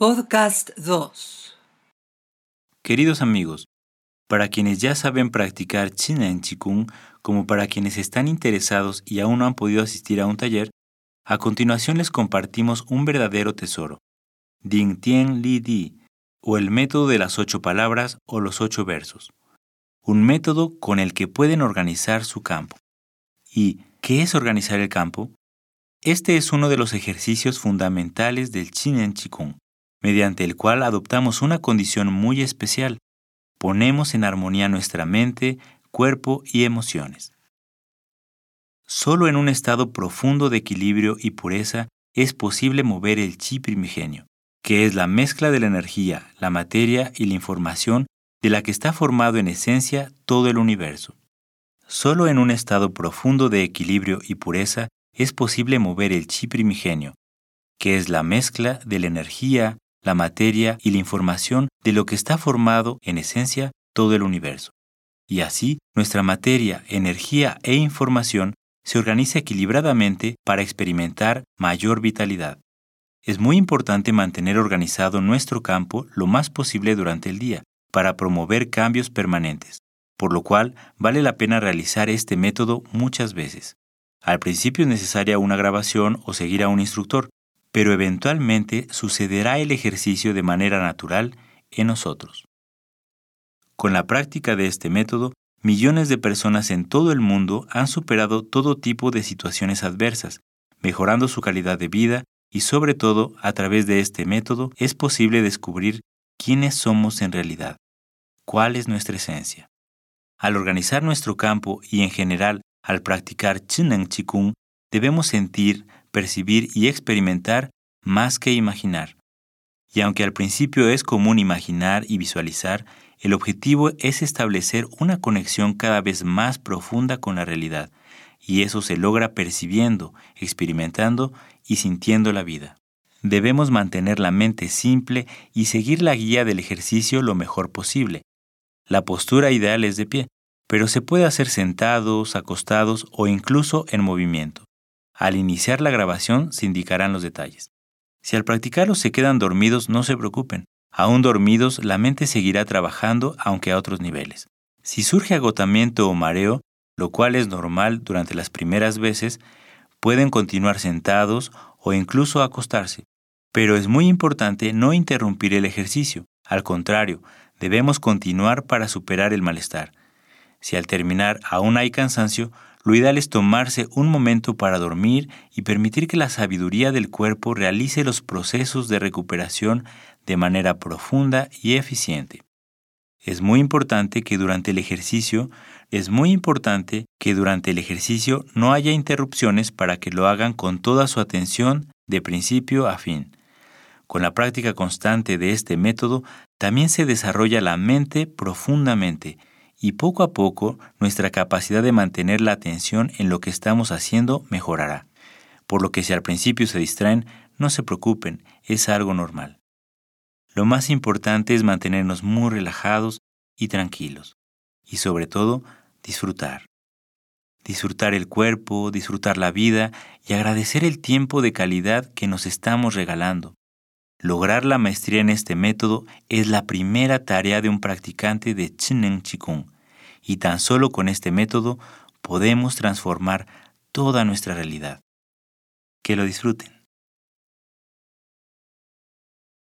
Podcast 2 Queridos amigos, para quienes ya saben practicar en Chikung, como para quienes están interesados y aún no han podido asistir a un taller, a continuación les compartimos un verdadero tesoro, Ding Tien Li Di, o el método de las ocho palabras o los ocho versos. Un método con el que pueden organizar su campo. ¿Y qué es organizar el campo? Este es uno de los ejercicios fundamentales del en Chikung, mediante el cual adoptamos una condición muy especial. Ponemos en armonía nuestra mente, cuerpo y emociones. Solo en un estado profundo de equilibrio y pureza es posible mover el chi primigenio, que es la mezcla de la energía, la materia y la información de la que está formado en esencia todo el universo. Solo en un estado profundo de equilibrio y pureza es posible mover el chi primigenio, que es la mezcla de la energía, la materia y la información de lo que está formado en esencia todo el universo. Y así nuestra materia, energía e información se organiza equilibradamente para experimentar mayor vitalidad. Es muy importante mantener organizado nuestro campo lo más posible durante el día para promover cambios permanentes, por lo cual vale la pena realizar este método muchas veces. Al principio es necesaria una grabación o seguir a un instructor, pero eventualmente sucederá el ejercicio de manera natural en nosotros. Con la práctica de este método, millones de personas en todo el mundo han superado todo tipo de situaciones adversas, mejorando su calidad de vida y sobre todo a través de este método es posible descubrir quiénes somos en realidad, cuál es nuestra esencia. Al organizar nuestro campo y en general al practicar Chinen Chikung, debemos sentir, percibir y experimentar más que imaginar. Y aunque al principio es común imaginar y visualizar, el objetivo es establecer una conexión cada vez más profunda con la realidad, y eso se logra percibiendo, experimentando y sintiendo la vida. Debemos mantener la mente simple y seguir la guía del ejercicio lo mejor posible. La postura ideal es de pie, pero se puede hacer sentados, acostados o incluso en movimiento. Al iniciar la grabación se indicarán los detalles. Si al practicarlo se quedan dormidos, no se preocupen. Aún dormidos, la mente seguirá trabajando aunque a otros niveles. Si surge agotamiento o mareo, lo cual es normal durante las primeras veces, pueden continuar sentados o incluso acostarse. Pero es muy importante no interrumpir el ejercicio. Al contrario, debemos continuar para superar el malestar. Si al terminar aún hay cansancio, lo ideal es tomarse un momento para dormir y permitir que la sabiduría del cuerpo realice los procesos de recuperación de manera profunda y eficiente. Es muy importante que durante el ejercicio, es muy importante que durante el ejercicio no haya interrupciones para que lo hagan con toda su atención de principio a fin. Con la práctica constante de este método, también se desarrolla la mente profundamente y poco a poco nuestra capacidad de mantener la atención en lo que estamos haciendo mejorará. Por lo que si al principio se distraen, no se preocupen, es algo normal. Lo más importante es mantenernos muy relajados y tranquilos. Y sobre todo, disfrutar. Disfrutar el cuerpo, disfrutar la vida y agradecer el tiempo de calidad que nos estamos regalando. Lograr la maestría en este método es la primera tarea de un practicante de Chinen Chikung, y tan solo con este método podemos transformar toda nuestra realidad. Que lo disfruten.